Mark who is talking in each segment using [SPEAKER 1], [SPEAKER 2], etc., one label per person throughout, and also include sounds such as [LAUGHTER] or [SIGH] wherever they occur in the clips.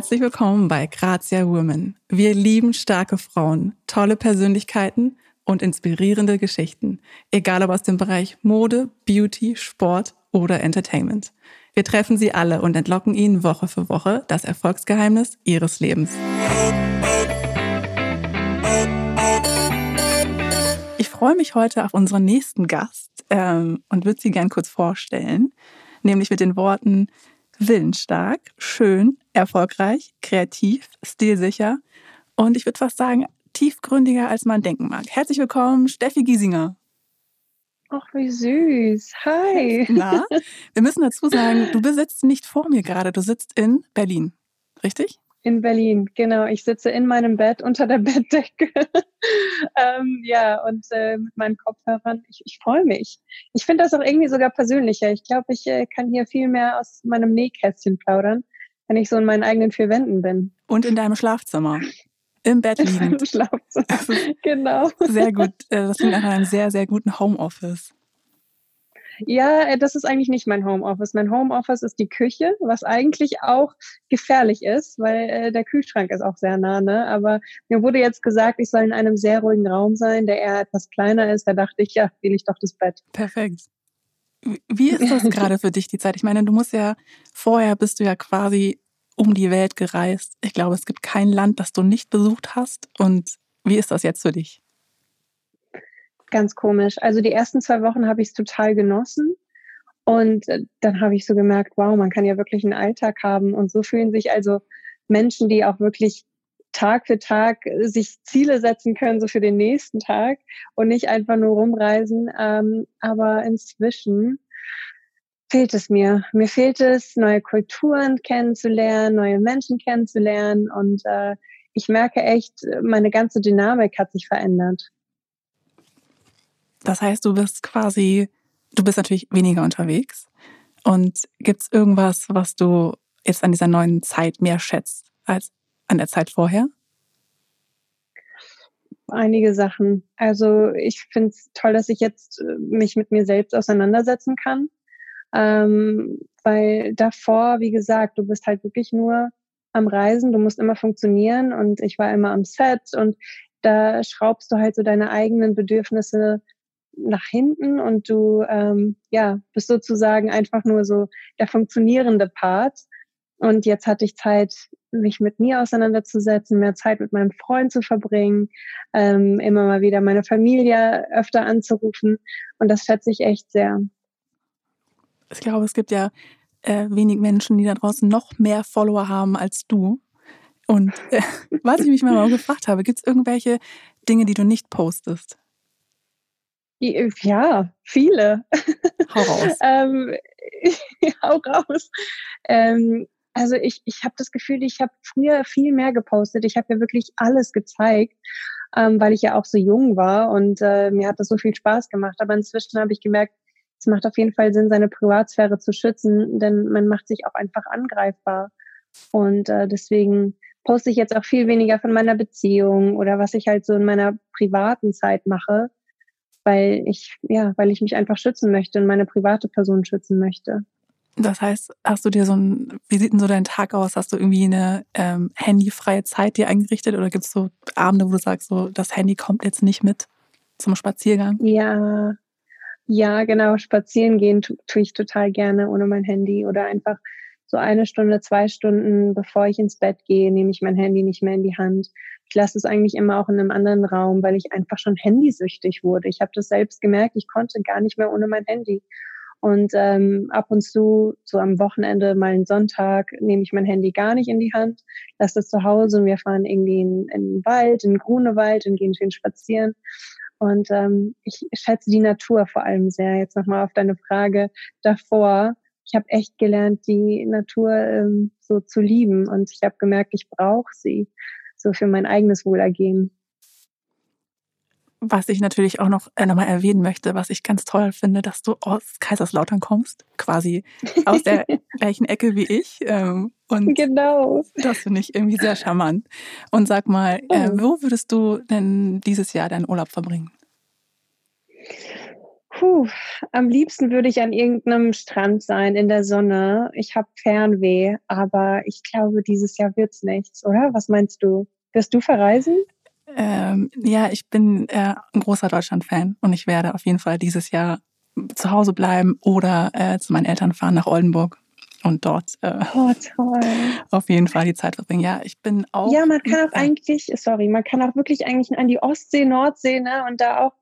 [SPEAKER 1] Herzlich willkommen bei Grazia Women. Wir lieben starke Frauen, tolle Persönlichkeiten und inspirierende Geschichten, egal ob aus dem Bereich Mode, Beauty, Sport oder Entertainment. Wir treffen sie alle und entlocken ihnen Woche für Woche das Erfolgsgeheimnis ihres Lebens. Ich freue mich heute auf unseren nächsten Gast ähm, und würde sie gern kurz vorstellen, nämlich mit den Worten willensstark, schön, erfolgreich, kreativ, stilsicher und ich würde fast sagen, tiefgründiger, als man denken mag. Herzlich willkommen, Steffi Giesinger.
[SPEAKER 2] Ach, wie süß. Hi.
[SPEAKER 1] Na, [LAUGHS] wir müssen dazu sagen, du besitzt nicht vor mir gerade, du sitzt in Berlin, richtig?
[SPEAKER 2] In Berlin, genau. Ich sitze in meinem Bett unter der [LAUGHS] Bettdecke. ähm, ja, und äh, mit meinen Kopfhörern. Ich, ich freue mich. Ich finde das auch irgendwie sogar persönlicher. Ich glaube, ich äh, kann hier viel mehr aus meinem Nähkästchen plaudern, wenn ich so in meinen eigenen vier Wänden bin.
[SPEAKER 1] Und in deinem Schlafzimmer. Im Bett liegen. Im
[SPEAKER 2] Schlafzimmer. [LAUGHS] genau.
[SPEAKER 1] Sehr gut. Äh, das klingt nach einem sehr, sehr guten Homeoffice.
[SPEAKER 2] Ja, äh, das ist eigentlich nicht mein Homeoffice. Mein Homeoffice ist die Küche, was eigentlich auch gefährlich ist, weil äh, der Kühlschrank ist auch sehr nah. Ne? Aber mir wurde jetzt gesagt, ich soll in einem sehr ruhigen Raum sein, der eher etwas kleiner ist. Da dachte ich, ja, wähle ich doch das Bett.
[SPEAKER 1] Perfekt. Wie ist das [LAUGHS] gerade für dich, die Zeit? Ich meine, du musst ja, vorher bist du ja quasi um die Welt gereist. Ich glaube, es gibt kein Land, das du nicht besucht hast. Und wie ist das jetzt für dich?
[SPEAKER 2] Ganz komisch. Also die ersten zwei Wochen habe ich es total genossen. Und äh, dann habe ich so gemerkt, wow, man kann ja wirklich einen Alltag haben. Und so fühlen sich also Menschen, die auch wirklich Tag für Tag äh, sich Ziele setzen können, so für den nächsten Tag und nicht einfach nur rumreisen. Ähm, aber inzwischen fehlt es mir. Mir fehlt es, neue Kulturen kennenzulernen, neue Menschen kennenzulernen. Und äh, ich merke echt, meine ganze Dynamik hat sich verändert.
[SPEAKER 1] Das heißt, du bist quasi, du bist natürlich weniger unterwegs. Und gibt es irgendwas, was du jetzt an dieser neuen Zeit mehr schätzt als an der Zeit vorher?
[SPEAKER 2] Einige Sachen. Also ich finde es toll, dass ich jetzt äh, mich mit mir selbst auseinandersetzen kann. Ähm, weil davor, wie gesagt, du bist halt wirklich nur am Reisen, du musst immer funktionieren und ich war immer am Set und da schraubst du halt so deine eigenen Bedürfnisse nach hinten und du ähm, ja bist sozusagen einfach nur so der funktionierende Part. Und jetzt hatte ich Zeit, mich mit mir auseinanderzusetzen, mehr Zeit mit meinem Freund zu verbringen, ähm, immer mal wieder meine Familie öfter anzurufen. Und das schätze ich echt sehr.
[SPEAKER 1] Ich glaube, es gibt ja äh, wenig Menschen, die da draußen noch mehr Follower haben als du. Und äh, [LAUGHS] was ich mich mal gefragt habe, gibt es irgendwelche Dinge, die du nicht postest?
[SPEAKER 2] Ja, viele.
[SPEAKER 1] Hau raus. [LAUGHS]
[SPEAKER 2] ähm, [LAUGHS] hau raus. Ähm, also ich, ich habe das Gefühl, ich habe früher viel mehr gepostet. Ich habe ja wirklich alles gezeigt, ähm, weil ich ja auch so jung war und äh, mir hat das so viel Spaß gemacht. Aber inzwischen habe ich gemerkt, es macht auf jeden Fall Sinn, seine Privatsphäre zu schützen, denn man macht sich auch einfach angreifbar. Und äh, deswegen poste ich jetzt auch viel weniger von meiner Beziehung oder was ich halt so in meiner privaten Zeit mache, weil ich, ja, weil ich mich einfach schützen möchte und meine private Person schützen möchte.
[SPEAKER 1] Das heißt, hast du dir so ein, wie sieht denn so dein Tag aus? Hast du irgendwie eine ähm, handyfreie Zeit dir eingerichtet oder gibt es so Abende, wo du sagst, so das Handy kommt jetzt nicht mit zum Spaziergang?
[SPEAKER 2] Ja, ja, genau. Spazieren gehen tue tu ich total gerne ohne mein Handy oder einfach so eine Stunde, zwei Stunden, bevor ich ins Bett gehe, nehme ich mein Handy nicht mehr in die Hand. Ich lasse es eigentlich immer auch in einem anderen Raum, weil ich einfach schon handysüchtig wurde. Ich habe das selbst gemerkt, ich konnte gar nicht mehr ohne mein Handy. Und ähm, ab und zu, so am Wochenende, mal einen Sonntag, nehme ich mein Handy gar nicht in die Hand, lasse das zu Hause und wir fahren irgendwie in, in den Wald, in den Grunewald und gehen schön spazieren. Und ähm, ich schätze die Natur vor allem sehr. Jetzt nochmal auf deine Frage davor ich habe echt gelernt, die Natur ähm, so zu lieben und ich habe gemerkt, ich brauche sie so für mein eigenes Wohlergehen.
[SPEAKER 1] Was ich natürlich auch noch äh, nochmal erwähnen möchte, was ich ganz toll finde, dass du aus Kaiserslautern kommst, quasi aus der [LAUGHS] gleichen Ecke wie ich. Ähm, und
[SPEAKER 2] genau.
[SPEAKER 1] Das finde ich irgendwie sehr charmant. Und sag mal, äh, wo würdest du denn dieses Jahr deinen Urlaub verbringen?
[SPEAKER 2] Puh, am liebsten würde ich an irgendeinem Strand sein in der Sonne. Ich habe Fernweh, aber ich glaube, dieses Jahr wird's nichts, oder? Was meinst du? Wirst du verreisen?
[SPEAKER 1] Ähm, ja, ich bin äh, ein großer Deutschland-Fan und ich werde auf jeden Fall dieses Jahr zu Hause bleiben oder äh, zu meinen Eltern fahren nach Oldenburg und dort äh,
[SPEAKER 2] oh,
[SPEAKER 1] auf jeden Fall die Zeit verbringen. Ja, ich bin auch.
[SPEAKER 2] Ja, man kann auch eigentlich, sorry, man kann auch wirklich eigentlich an die Ostsee, Nordsee, ne, und da auch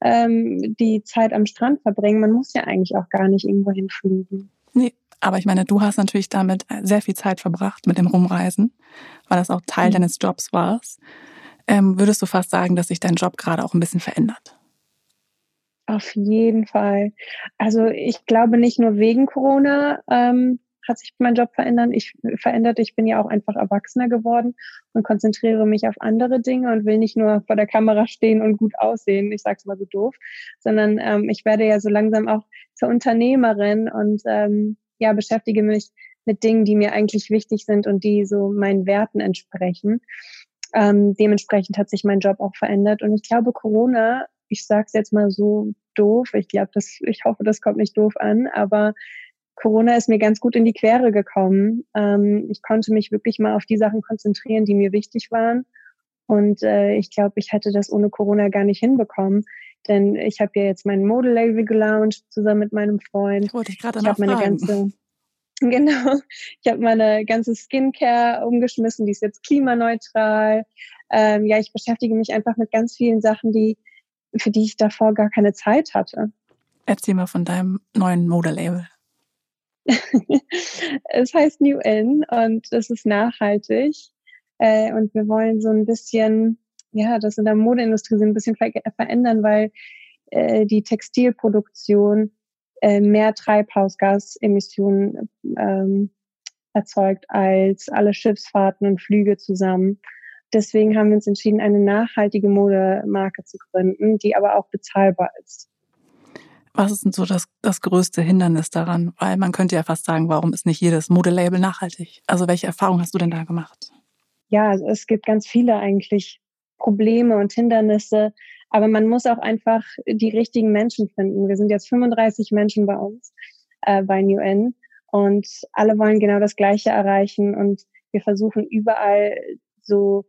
[SPEAKER 2] ähm, die Zeit am Strand verbringen. Man muss ja eigentlich auch gar nicht irgendwo hinfliegen.
[SPEAKER 1] Nee, aber ich meine, du hast natürlich damit sehr viel Zeit verbracht mit dem Rumreisen, weil das auch Teil mhm. deines Jobs war. Ähm, würdest du fast sagen, dass sich dein Job gerade auch ein bisschen verändert?
[SPEAKER 2] Auf jeden Fall. Also ich glaube nicht nur wegen Corona ähm, hat sich mein Job verändert. Ich verändert. Ich bin ja auch einfach erwachsener geworden und konzentriere mich auf andere Dinge und will nicht nur vor der Kamera stehen und gut aussehen. Ich sage es mal so doof, sondern ähm, ich werde ja so langsam auch zur Unternehmerin und ähm, ja beschäftige mich mit Dingen, die mir eigentlich wichtig sind und die so meinen Werten entsprechen. Ähm, dementsprechend hat sich mein Job auch verändert und ich glaube, Corona ich sage es jetzt mal so doof, ich glaube, das, ich hoffe, das kommt nicht doof an, aber Corona ist mir ganz gut in die Quere gekommen. Ähm, ich konnte mich wirklich mal auf die Sachen konzentrieren, die mir wichtig waren. Und äh, ich glaube, ich hätte das ohne Corona gar nicht hinbekommen. Denn ich habe ja jetzt mein Modelabel gelauncht zusammen mit meinem Freund.
[SPEAKER 1] Wollte ich gerade
[SPEAKER 2] Ich habe meine ganze [LAUGHS] Genau. Ich habe meine ganze Skincare umgeschmissen, die ist jetzt klimaneutral. Ähm, ja, ich beschäftige mich einfach mit ganz vielen Sachen, die für die ich davor gar keine Zeit hatte.
[SPEAKER 1] Erzähl mal von deinem neuen Modelabel. [LAUGHS]
[SPEAKER 2] es heißt New In und es ist nachhaltig. Äh, und wir wollen so ein bisschen, ja, das in der Modeindustrie so ein bisschen ver verändern, weil äh, die Textilproduktion äh, mehr Treibhausgasemissionen ähm, erzeugt als alle Schiffsfahrten und Flüge zusammen. Deswegen haben wir uns entschieden, eine nachhaltige Modemarke zu gründen, die aber auch bezahlbar ist.
[SPEAKER 1] Was ist denn so das, das größte Hindernis daran? Weil man könnte ja fast sagen, warum ist nicht jedes Modelabel nachhaltig? Also welche Erfahrungen hast du denn da gemacht?
[SPEAKER 2] Ja, also es gibt ganz viele eigentlich Probleme und Hindernisse, aber man muss auch einfach die richtigen Menschen finden. Wir sind jetzt 35 Menschen bei uns äh, bei New N und alle wollen genau das Gleiche erreichen und wir versuchen überall so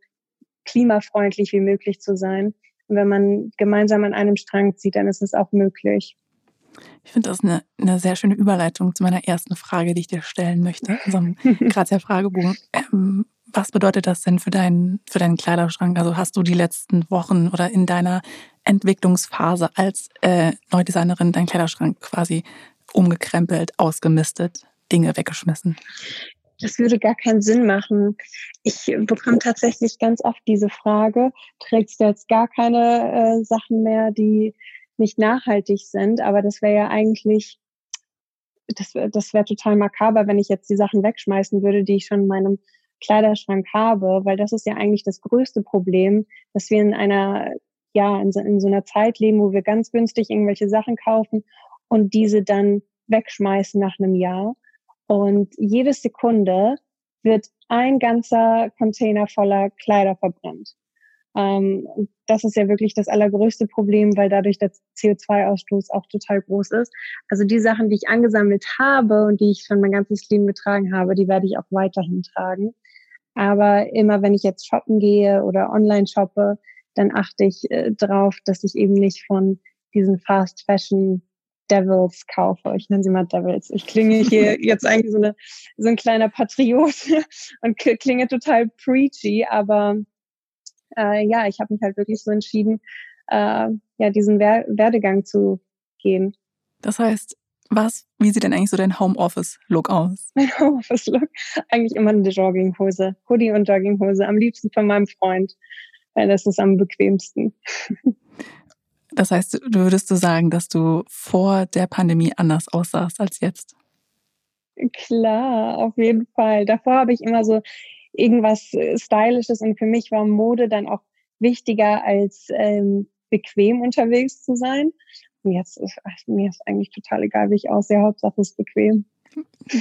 [SPEAKER 2] klimafreundlich wie möglich zu sein. Und wenn man gemeinsam an einem Strang zieht, dann ist es auch möglich.
[SPEAKER 1] Ich finde das eine, eine sehr schöne Überleitung zu meiner ersten Frage, die ich dir stellen möchte, gerade [LAUGHS] der Fragebogen. Ähm, was bedeutet das denn für deinen, für deinen Kleiderschrank? Also hast du die letzten Wochen oder in deiner Entwicklungsphase als äh, Neudesignerin deinen Kleiderschrank quasi umgekrempelt, ausgemistet, Dinge weggeschmissen?
[SPEAKER 2] das würde gar keinen Sinn machen. Ich bekomme tatsächlich ganz oft diese Frage, trägst du jetzt gar keine äh, Sachen mehr, die nicht nachhaltig sind? Aber das wäre ja eigentlich, das, das wäre total makaber, wenn ich jetzt die Sachen wegschmeißen würde, die ich schon in meinem Kleiderschrank habe, weil das ist ja eigentlich das größte Problem, dass wir in einer, ja, in so, in so einer Zeit leben, wo wir ganz günstig irgendwelche Sachen kaufen und diese dann wegschmeißen nach einem Jahr. Und jede Sekunde wird ein ganzer Container voller Kleider verbrannt. Ähm, das ist ja wirklich das allergrößte Problem, weil dadurch der CO2-Ausstoß auch total groß ist. Also die Sachen, die ich angesammelt habe und die ich schon mein ganzes Leben getragen habe, die werde ich auch weiterhin tragen. Aber immer wenn ich jetzt shoppen gehe oder online shoppe, dann achte ich äh, drauf, dass ich eben nicht von diesen Fast Fashion Devils kaufe. Ich nenne sie mal Devils. Ich klinge hier [LAUGHS] jetzt eigentlich so, eine, so ein kleiner Patriot [LAUGHS] und klinge total preachy, aber äh, ja, ich habe mich halt wirklich so entschieden, äh, ja, diesen Wer Werdegang zu gehen.
[SPEAKER 1] Das heißt, was, wie sieht denn eigentlich so dein Homeoffice-Look aus? [LAUGHS]
[SPEAKER 2] Mein Homeoffice-Look? Eigentlich immer eine Jogginghose. Hoodie und Jogginghose. Am liebsten von meinem Freund. Das ist am bequemsten.
[SPEAKER 1] Das heißt, du würdest du sagen, dass du vor der Pandemie anders aussahst als jetzt?
[SPEAKER 2] Klar, auf jeden Fall. Davor habe ich immer so irgendwas äh, Stylisches und für mich war Mode dann auch wichtiger als ähm, bequem unterwegs zu sein. Und jetzt ist mir ist eigentlich total egal, wie ich aussehe. Hauptsache es ist bequem.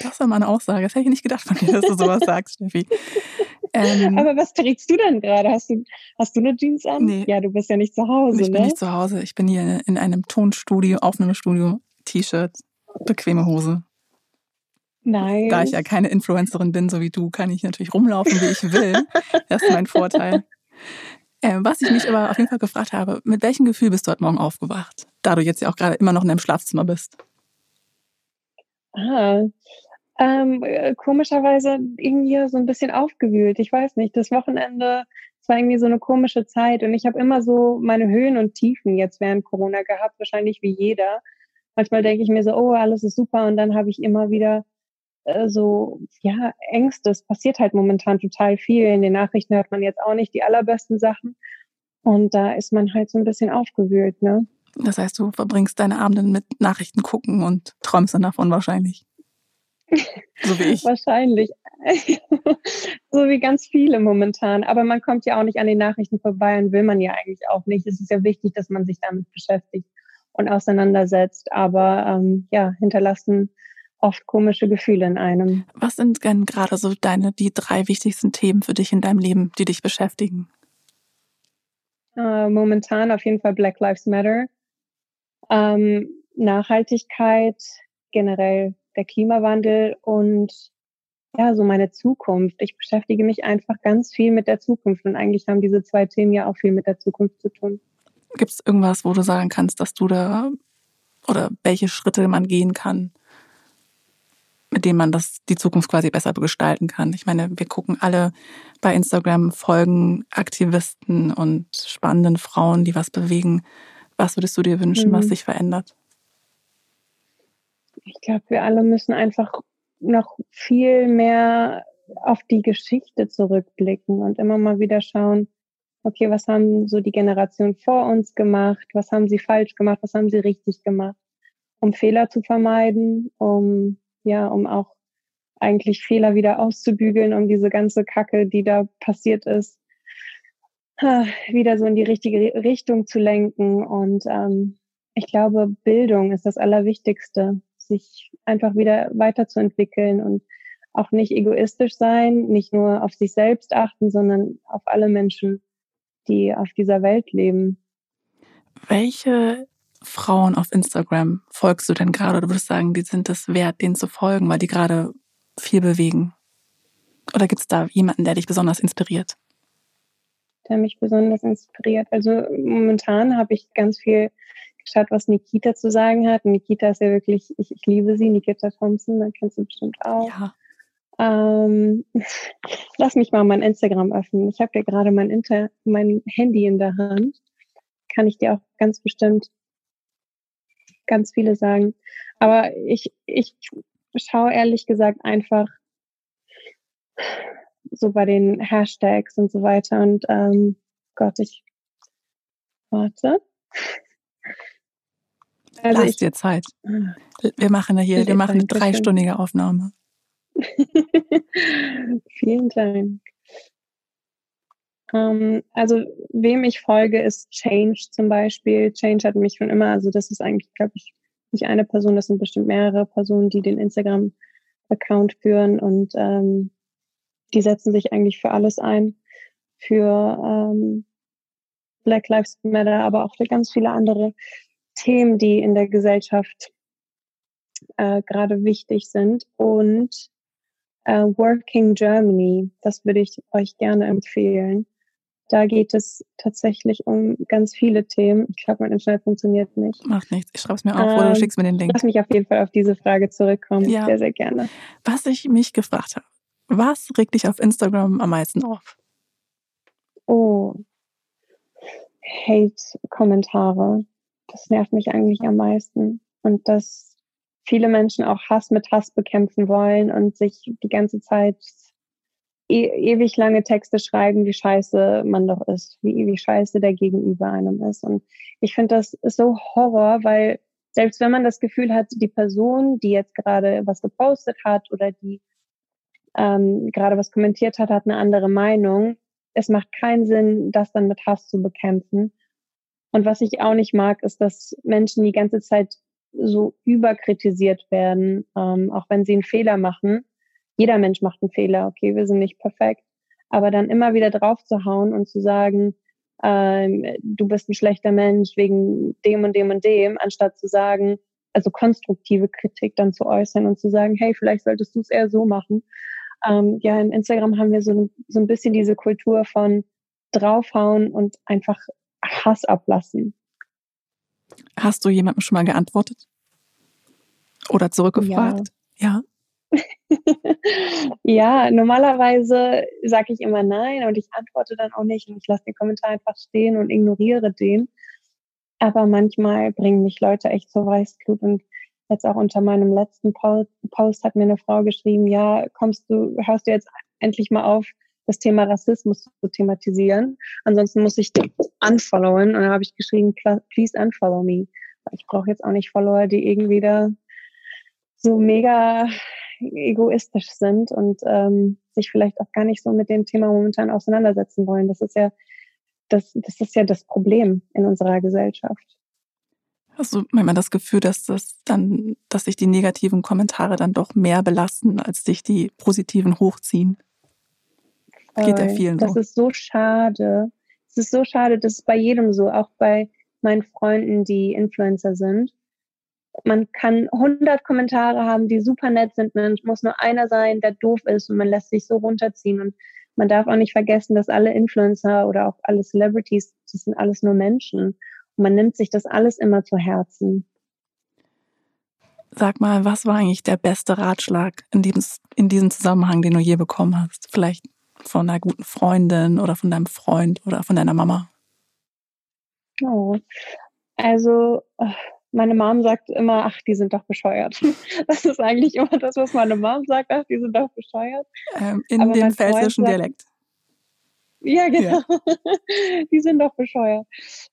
[SPEAKER 1] Das war mal eine Aussage. Das hätte ich nicht gedacht von dir, dass du sowas [LAUGHS] sagst, Steffi.
[SPEAKER 2] Ähm, Aber was trägst du denn gerade? Hast du, hast du eine Jeans an?
[SPEAKER 1] Nee.
[SPEAKER 2] Ja, du bist ja nicht zu Hause.
[SPEAKER 1] Ich
[SPEAKER 2] ne?
[SPEAKER 1] bin nicht zu Hause. Ich bin hier in einem Tonstudio, Aufnahmestudio, T-Shirt, bequeme Hose.
[SPEAKER 2] Nein.
[SPEAKER 1] Da ich ja keine Influencerin bin, so wie du, kann ich natürlich rumlaufen, wie ich will. Das ist mein Vorteil. Ähm, was ich mich aber auf jeden Fall gefragt habe, mit welchem Gefühl bist du heute Morgen aufgewacht, da du jetzt ja auch gerade immer noch in deinem Schlafzimmer bist?
[SPEAKER 2] Ah, ähm, äh, komischerweise irgendwie so ein bisschen aufgewühlt. Ich weiß nicht, das Wochenende, es war irgendwie so eine komische Zeit und ich habe immer so meine Höhen und Tiefen jetzt während Corona gehabt, wahrscheinlich wie jeder. Manchmal denke ich mir so, oh, alles ist super und dann habe ich immer wieder äh, so, ja, Ängste. Es passiert halt momentan total viel. In den Nachrichten hört man jetzt auch nicht die allerbesten Sachen. Und da ist man halt so ein bisschen aufgewühlt, ne?
[SPEAKER 1] Das heißt, du verbringst deine Abende mit Nachrichten gucken und träumst dann davon wahrscheinlich. So wie ich. [LAUGHS]
[SPEAKER 2] Wahrscheinlich. [LAUGHS] so wie ganz viele momentan. Aber man kommt ja auch nicht an den Nachrichten vorbei und will man ja eigentlich auch nicht. Es ist ja wichtig, dass man sich damit beschäftigt und auseinandersetzt. Aber ähm, ja, hinterlassen oft komische Gefühle in einem.
[SPEAKER 1] Was sind denn gerade so deine, die drei wichtigsten Themen für dich in deinem Leben, die dich beschäftigen?
[SPEAKER 2] Äh, momentan auf jeden Fall Black Lives Matter. Ähm, Nachhaltigkeit, generell der Klimawandel und ja, so meine Zukunft. Ich beschäftige mich einfach ganz viel mit der Zukunft und eigentlich haben diese zwei Themen ja auch viel mit der Zukunft zu tun.
[SPEAKER 1] Gibt es irgendwas, wo du sagen kannst, dass du da oder welche Schritte man gehen kann, mit denen man das, die Zukunft quasi besser gestalten kann? Ich meine, wir gucken alle bei Instagram Folgen Aktivisten und spannenden Frauen, die was bewegen. Was würdest du dir wünschen, mhm. was sich verändert?
[SPEAKER 2] Ich glaube, wir alle müssen einfach noch viel mehr auf die Geschichte zurückblicken und immer mal wieder schauen, okay, was haben so die Generation vor uns gemacht, was haben sie falsch gemacht, was haben sie richtig gemacht, um Fehler zu vermeiden, um ja, um auch eigentlich Fehler wieder auszubügeln, um diese ganze Kacke, die da passiert ist, wieder so in die richtige Richtung zu lenken. Und ähm, ich glaube, Bildung ist das Allerwichtigste, sich einfach wieder weiterzuentwickeln und auch nicht egoistisch sein, nicht nur auf sich selbst achten, sondern auf alle Menschen, die auf dieser Welt leben.
[SPEAKER 1] Welche Frauen auf Instagram folgst du denn gerade oder würdest sagen, die sind es wert, denen zu folgen, weil die gerade viel bewegen? Oder gibt es da jemanden, der dich besonders inspiriert?
[SPEAKER 2] Der mich besonders inspiriert. Also momentan habe ich ganz viel geschaut, was Nikita zu sagen hat. Nikita ist ja wirklich, ich, ich liebe sie, Nikita Thompson, da kennst du bestimmt auch. Ja. Ähm, [LAUGHS] lass mich mal mein Instagram öffnen. Ich habe ja gerade mein, Inter mein Handy in der Hand. Kann ich dir auch ganz bestimmt ganz viele sagen. Aber ich, ich schaue ehrlich gesagt einfach so bei den Hashtags und so weiter. Und ähm, Gott, ich warte.
[SPEAKER 1] Also Lass ich, dir Zeit. Wir machen ja hier, wir machen eine dreistündige Aufnahme. [LAUGHS]
[SPEAKER 2] Vielen Dank. Ähm, also wem ich folge, ist Change zum Beispiel. Change hat mich schon immer, also das ist eigentlich, glaube ich, nicht eine Person, das sind bestimmt mehrere Personen, die den Instagram-Account führen und ähm, die setzen sich eigentlich für alles ein, für ähm, Black Lives Matter, aber auch für ganz viele andere Themen, die in der Gesellschaft äh, gerade wichtig sind. Und äh, Working Germany, das würde ich euch gerne empfehlen. Da geht es tatsächlich um ganz viele Themen. Ich glaube, mein Internet funktioniert nicht.
[SPEAKER 1] Macht nichts. Ich schreibe es mir auf ähm, oder du schickst mir den Link.
[SPEAKER 2] Lass mich auf jeden Fall auf diese Frage zurückkommen. Ja. Sehr, sehr gerne.
[SPEAKER 1] Was ich mich gefragt habe, was regt dich auf Instagram am meisten auf?
[SPEAKER 2] Oh, Hate-Kommentare. Das nervt mich eigentlich am meisten. Und dass viele Menschen auch Hass mit Hass bekämpfen wollen und sich die ganze Zeit e ewig lange Texte schreiben, wie scheiße man doch ist, wie, wie scheiße der Gegenüber einem ist. Und ich finde, das ist so Horror, weil selbst wenn man das Gefühl hat, die Person, die jetzt gerade was gepostet hat oder die ähm, gerade was kommentiert hat, hat eine andere Meinung, es macht keinen Sinn, das dann mit Hass zu bekämpfen. Und was ich auch nicht mag, ist, dass Menschen die ganze Zeit so überkritisiert werden, ähm, auch wenn sie einen Fehler machen. Jeder Mensch macht einen Fehler, okay, wir sind nicht perfekt, aber dann immer wieder drauf zu hauen und zu sagen, ähm, du bist ein schlechter Mensch wegen dem und dem und dem, anstatt zu sagen, also konstruktive Kritik dann zu äußern und zu sagen, hey, vielleicht solltest du es eher so machen. Ähm, ja, in Instagram haben wir so, so ein bisschen diese Kultur von draufhauen und einfach Hass ablassen.
[SPEAKER 1] Hast du jemandem schon mal geantwortet? Oder zurückgefragt?
[SPEAKER 2] Ja. Ja, [LAUGHS] ja normalerweise sage ich immer nein und ich antworte dann auch nicht und ich lasse den Kommentar einfach stehen und ignoriere den. Aber manchmal bringen mich Leute echt zur Weißglut und jetzt auch unter meinem letzten Post hat mir eine Frau geschrieben, ja, kommst du, hörst du jetzt endlich mal auf, das Thema Rassismus zu thematisieren. Ansonsten muss ich dich unfollowen. Und dann habe ich geschrieben, please unfollow me. Ich brauche jetzt auch nicht Follower, die irgendwie da so mega egoistisch sind und ähm, sich vielleicht auch gar nicht so mit dem Thema momentan auseinandersetzen wollen. Das ist ja das, das ist ja das Problem in unserer Gesellschaft.
[SPEAKER 1] Hast du manchmal das Gefühl, dass das dann, dass sich die negativen Kommentare dann doch mehr belasten, als sich die positiven hochziehen? Geht ja vielen
[SPEAKER 2] das so. Das ist so schade. Es ist so schade, das ist bei jedem so, auch bei meinen Freunden, die Influencer sind. Man kann 100 Kommentare haben, die super nett sind. Man muss nur einer sein, der doof ist und man lässt sich so runterziehen. Und man darf auch nicht vergessen, dass alle Influencer oder auch alle Celebrities, das sind alles nur Menschen. Und man nimmt sich das alles immer zu Herzen.
[SPEAKER 1] Sag mal, was war eigentlich der beste Ratschlag in diesem, in diesem Zusammenhang, den du je bekommen hast? Vielleicht von einer guten Freundin oder von deinem Freund oder von deiner Mama?
[SPEAKER 2] Oh, also meine Mom sagt immer, ach, die sind doch bescheuert. [LAUGHS] Das ist eigentlich immer das, was meine Mom sagt, ach, die sind doch bescheuert.
[SPEAKER 1] Ähm, in Aber dem pfälzischen Dialekt.
[SPEAKER 2] Ja, genau. Ja. [LAUGHS] die sind doch bescheuert.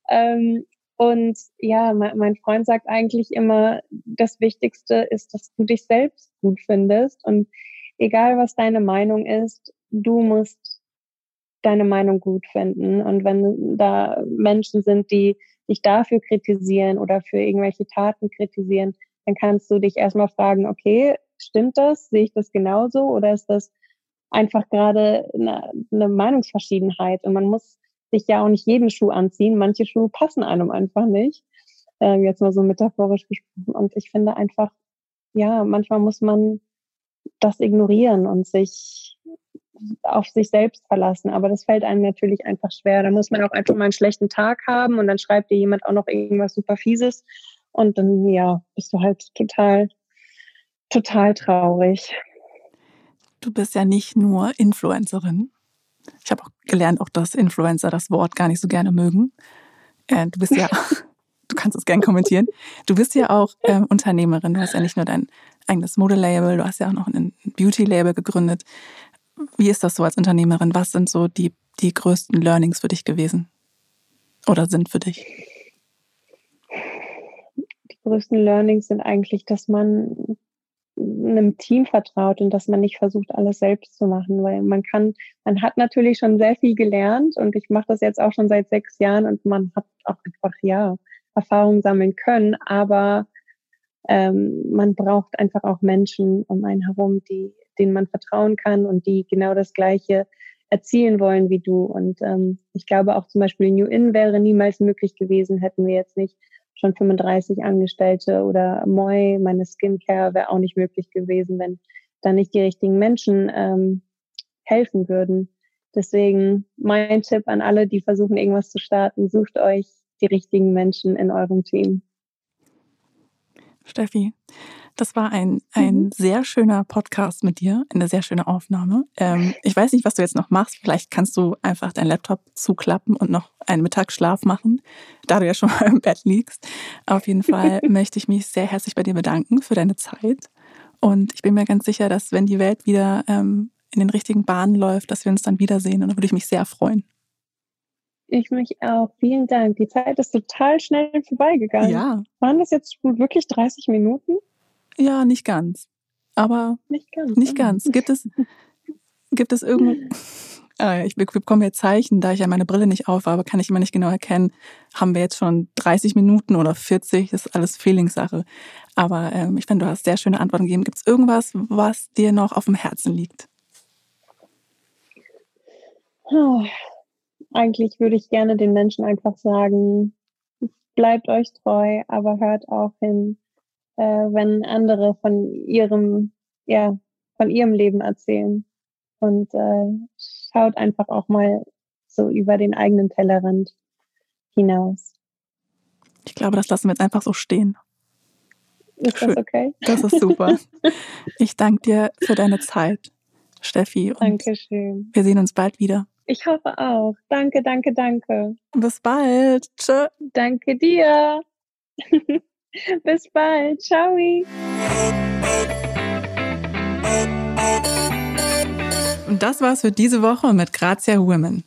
[SPEAKER 2] Ähm, und ja, mein, mein, Freund sagt eigentlich immer, das Wichtigste ist, dass du dich selbst gut findest. Und egal, was deine Meinung ist, du musst deine Meinung gut finden. Und wenn da Menschen sind, die dich dafür kritisieren oder für irgendwelche Taten kritisieren, dann kannst du dich erstmal fragen, okay, stimmt das? Sehe ich das genauso? Oder ist das einfach gerade eine, eine Meinungsverschiedenheit? Und man muss sich ja auch nicht jeden Schuh anziehen. Manche Schuhe passen einem einfach nicht. Äh, jetzt mal so metaphorisch gesprochen. Und ich finde einfach, ja, manchmal muss man das ignorieren und sich auf sich selbst verlassen. Aber das fällt einem natürlich einfach schwer. Da muss man auch einfach mal einen schlechten Tag haben und dann schreibt dir jemand auch noch irgendwas super Fieses. Und dann, ja, bist du halt total, total traurig.
[SPEAKER 1] Du bist ja nicht nur Influencerin. Ich habe auch gelernt, auch dass Influencer das Wort gar nicht so gerne mögen. Äh, du bist ja, [LAUGHS] [LAUGHS] du kannst es gerne kommentieren. Du bist ja auch ähm, Unternehmerin. Du hast ja nicht nur dein eigenes Modelabel, du hast ja auch noch ein Beauty-Label gegründet. Wie ist das so als Unternehmerin? Was sind so die, die größten Learnings für dich gewesen? Oder sind für dich?
[SPEAKER 2] Die größten Learnings sind eigentlich, dass man einem Team vertraut und dass man nicht versucht, alles selbst zu machen, weil man kann, man hat natürlich schon sehr viel gelernt und ich mache das jetzt auch schon seit sechs Jahren und man hat auch einfach, ja, Erfahrungen sammeln können, aber ähm, man braucht einfach auch Menschen um einen herum, die, denen man vertrauen kann und die genau das Gleiche erzielen wollen wie du. Und ähm, ich glaube auch zum Beispiel New In wäre niemals möglich gewesen, hätten wir jetzt nicht schon 35 Angestellte oder Moi, meine Skincare wäre auch nicht möglich gewesen, wenn da nicht die richtigen Menschen ähm, helfen würden. Deswegen mein Tipp an alle, die versuchen, irgendwas zu starten, sucht euch die richtigen Menschen in eurem Team.
[SPEAKER 1] Steffi. Das war ein, ein mhm. sehr schöner Podcast mit dir, eine sehr schöne Aufnahme. Ähm, ich weiß nicht, was du jetzt noch machst. Vielleicht kannst du einfach deinen Laptop zuklappen und noch einen Mittagsschlaf machen, da du ja schon [LAUGHS] mal im Bett liegst. Auf jeden Fall [LAUGHS] möchte ich mich sehr herzlich bei dir bedanken für deine Zeit. Und ich bin mir ganz sicher, dass wenn die Welt wieder ähm, in den richtigen Bahnen läuft, dass wir uns dann wiedersehen. Und da würde ich mich sehr freuen.
[SPEAKER 2] Ich mich auch. Vielen Dank. Die Zeit ist total schnell vorbeigegangen.
[SPEAKER 1] Ja.
[SPEAKER 2] Waren das jetzt wirklich 30 Minuten?
[SPEAKER 1] Ja, nicht ganz. Aber
[SPEAKER 2] nicht ganz.
[SPEAKER 1] Nicht ganz. Gibt es, gibt es irgend, Äh, [LAUGHS] ich bekomme jetzt Zeichen, da ich ja meine Brille nicht aufhabe, kann ich immer nicht genau erkennen, haben wir jetzt schon 30 Minuten oder 40, das ist alles Feelingssache. Aber ähm, ich finde, du hast sehr schöne Antworten gegeben. Gibt es irgendwas, was dir noch auf dem Herzen liegt?
[SPEAKER 2] Oh, eigentlich würde ich gerne den Menschen einfach sagen, bleibt euch treu, aber hört auch hin, äh, wenn andere von ihrem, ja, von ihrem Leben erzählen. Und äh, schaut einfach auch mal so über den eigenen Tellerrand hinaus.
[SPEAKER 1] Ich glaube, das lassen wir jetzt einfach so stehen.
[SPEAKER 2] Ist Schön. das okay? [LAUGHS]
[SPEAKER 1] Das ist super. [LAUGHS] Ich danke dir für deine Zeit, Steffi.
[SPEAKER 2] Dankeschön.
[SPEAKER 1] Wir sehen uns bald wieder.
[SPEAKER 2] Ich hoffe auch. Danke, danke, danke.
[SPEAKER 1] Bis bald. Tschö.
[SPEAKER 2] Danke dir. [LAUGHS] Bis bald. Ciao.
[SPEAKER 1] Und das war's für diese Woche mit Grazia Women.